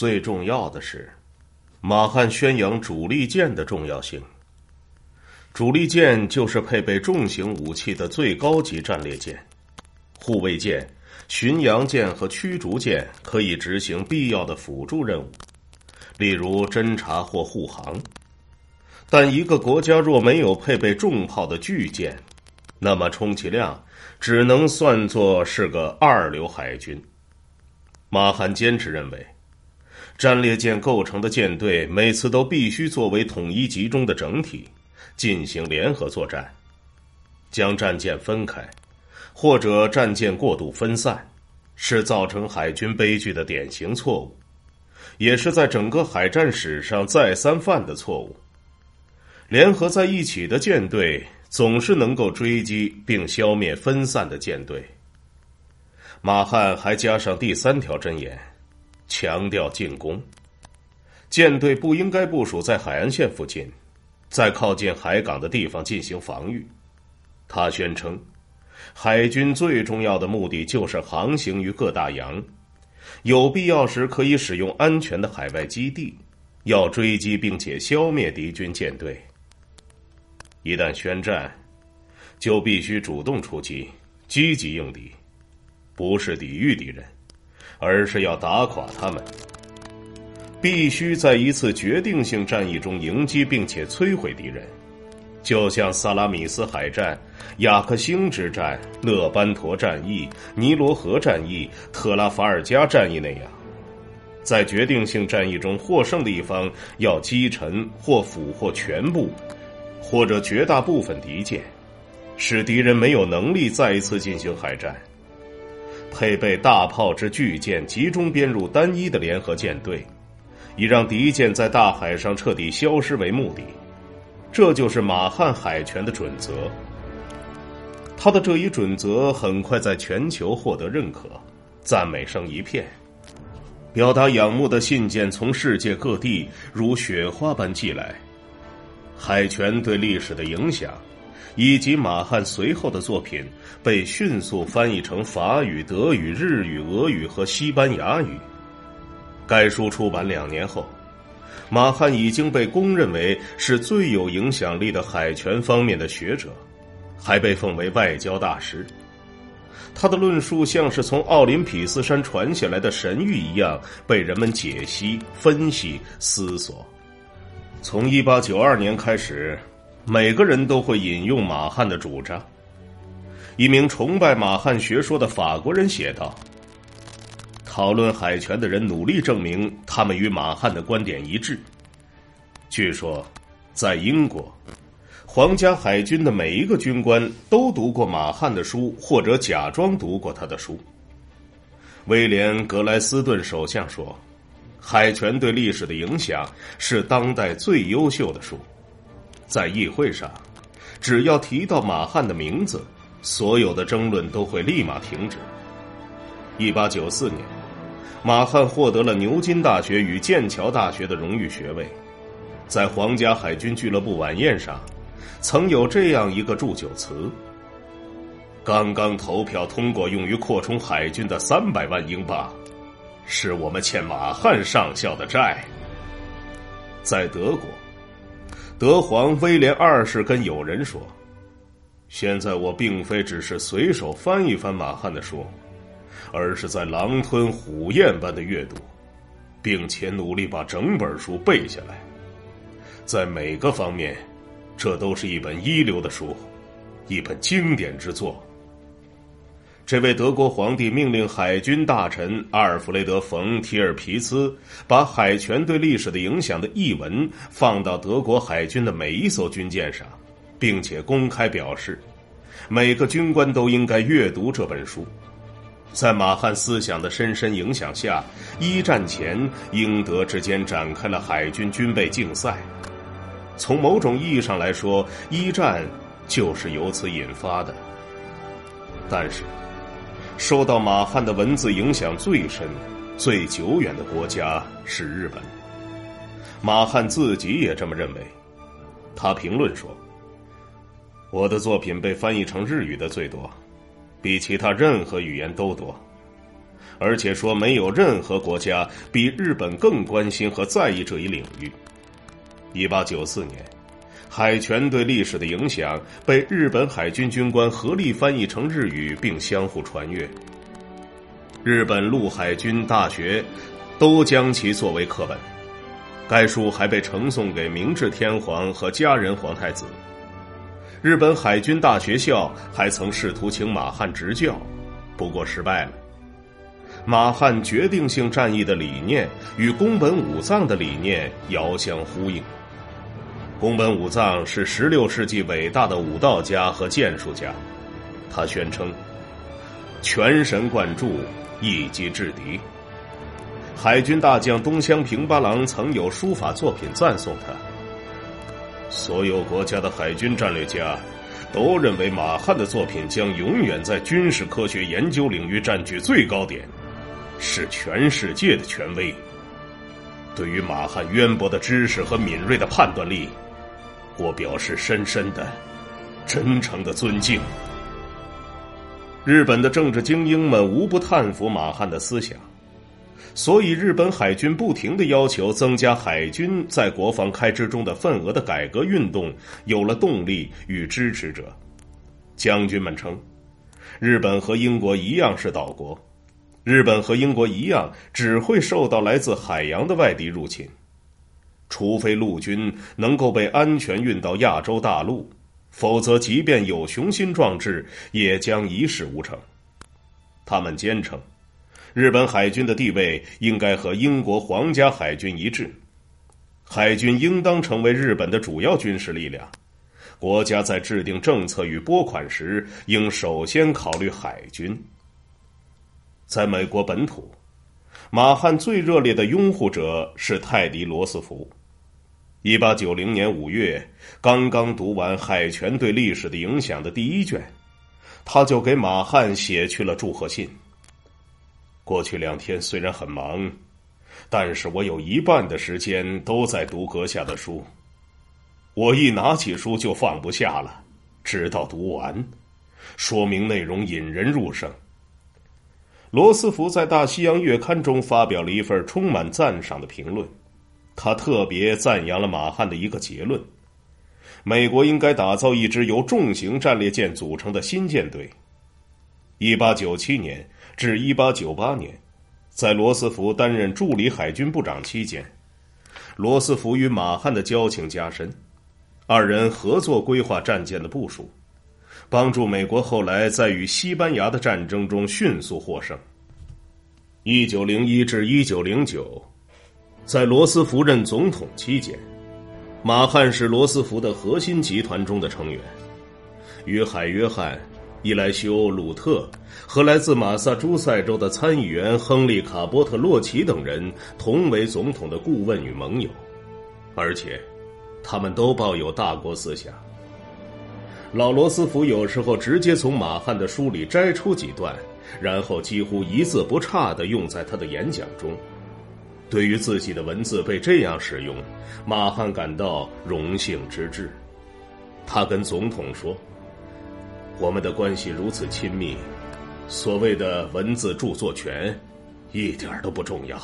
最重要的是，马汉宣扬主力舰的重要性。主力舰就是配备重型武器的最高级战列舰，护卫舰、巡洋舰和驱逐舰可以执行必要的辅助任务，例如侦察或护航。但一个国家若没有配备重炮的巨舰，那么充其量只能算作是个二流海军。马汉坚持认为，战列舰构成的舰队每次都必须作为统一集中的整体。进行联合作战，将战舰分开，或者战舰过度分散，是造成海军悲剧的典型错误，也是在整个海战史上再三犯的错误。联合在一起的舰队总是能够追击并消灭分散的舰队。马汉还加上第三条箴言，强调进攻，舰队不应该部署在海岸线附近。在靠近海港的地方进行防御，他宣称，海军最重要的目的就是航行于各大洋，有必要时可以使用安全的海外基地，要追击并且消灭敌军舰队。一旦宣战，就必须主动出击，积极应敌，不是抵御敌人，而是要打垮他们。必须在一次决定性战役中迎击并且摧毁敌人，就像萨拉米斯海战、雅克星之战、勒班陀战役、尼罗河战役、特拉法尔加战役那样，在决定性战役中获胜的一方要击沉或俘获全部或者绝大部分敌舰，使敌人没有能力再一次进行海战。配备大炮之巨舰集中编入单一的联合舰队。以让敌舰在大海上彻底消失为目的，这就是马汉海权的准则。他的这一准则很快在全球获得认可，赞美声一片。表达仰慕的信件从世界各地如雪花般寄来。海权对历史的影响，以及马汉随后的作品，被迅速翻译成法语、德语、日语、俄语和西班牙语。该书出版两年后，马汉已经被公认为是最有影响力的海权方面的学者，还被奉为外交大师。他的论述像是从奥林匹斯山传下来的神谕一样，被人们解析、分析、思索。从一八九二年开始，每个人都会引用马汉的主张。一名崇拜马汉学说的法国人写道。讨论海权的人努力证明他们与马汉的观点一致。据说，在英国，皇家海军的每一个军官都读过马汉的书，或者假装读过他的书。威廉·格莱斯顿首相说：“海权对历史的影响是当代最优秀的书。”在议会上，只要提到马汉的名字，所有的争论都会立马停止。一八九四年。马汉获得了牛津大学与剑桥大学的荣誉学位，在皇家海军俱乐部晚宴上，曾有这样一个祝酒词：“刚刚投票通过用于扩充海军的三百万英镑，是我们欠马汉上校的债。”在德国，德皇威廉二世跟友人说：“现在我并非只是随手翻一翻马汉的书。”而是在狼吞虎咽般的阅读，并且努力把整本书背下来。在每个方面，这都是一本一流的书，一本经典之作。这位德国皇帝命令海军大臣阿尔弗雷德·冯·提尔皮茨把海权对历史的影响的译文放到德国海军的每一艘军舰上，并且公开表示，每个军官都应该阅读这本书。在马汉思想的深深影响下，一战前英德之间展开了海军军备竞赛。从某种意义上来说，一战就是由此引发的。但是，受到马汉的文字影响最深、最久远的国家是日本。马汉自己也这么认为。他评论说：“我的作品被翻译成日语的最多。”比其他任何语言都多，而且说没有任何国家比日本更关心和在意这一领域。一八九四年，海权对历史的影响被日本海军军官合力翻译成日语，并相互传阅。日本陆海军大学都将其作为课本。该书还被呈送给明治天皇和家人皇太子。日本海军大学校还曾试图请马汉执教，不过失败了。马汉决定性战役的理念与宫本武藏的理念遥相呼应。宫本武藏是十六世纪伟大的武道家和剑术家，他宣称：“全神贯注，一击制敌。”海军大将东乡平八郎曾有书法作品赞颂他。所有国家的海军战略家都认为马汉的作品将永远在军事科学研究领域占据最高点，是全世界的权威。对于马汉渊博的知识和敏锐的判断力。我表示深深的、真诚的尊敬。日本的政治精英们无不叹服马汉的思想，所以日本海军不停的要求增加海军在国防开支中的份额的改革运动有了动力与支持者。将军们称，日本和英国一样是岛国，日本和英国一样只会受到来自海洋的外敌入侵。除非陆军能够被安全运到亚洲大陆，否则即便有雄心壮志，也将一事无成。他们坚称，日本海军的地位应该和英国皇家海军一致，海军应当成为日本的主要军事力量。国家在制定政策与拨款时，应首先考虑海军。在美国本土，马汉最热烈的拥护者是泰迪·罗斯福。一八九零年五月，刚刚读完《海权对历史的影响》的第一卷，他就给马汉写去了祝贺信。过去两天虽然很忙，但是我有一半的时间都在读阁下的书。我一拿起书就放不下了，直到读完，说明内容引人入胜。罗斯福在《大西洋月刊》中发表了一份充满赞赏的评论。他特别赞扬了马汉的一个结论：美国应该打造一支由重型战列舰组成的新舰队。一八九七年至一八九八年，在罗斯福担任助理海军部长期间，罗斯福与马汉的交情加深，二人合作规划战舰的部署，帮助美国后来在与西班牙的战争中迅速获胜。一九零一至一九零九。在罗斯福任总统期间，马汉是罗斯福的核心集团中的成员，与海约翰、伊莱修、鲁特和来自马萨诸塞州的参议员亨利·卡波特·洛奇等人同为总统的顾问与盟友，而且，他们都抱有大国思想。老罗斯福有时候直接从马汉的书里摘出几段，然后几乎一字不差的用在他的演讲中。对于自己的文字被这样使用，马汉感到荣幸之至。他跟总统说：“我们的关系如此亲密，所谓的文字著作权，一点都不重要。”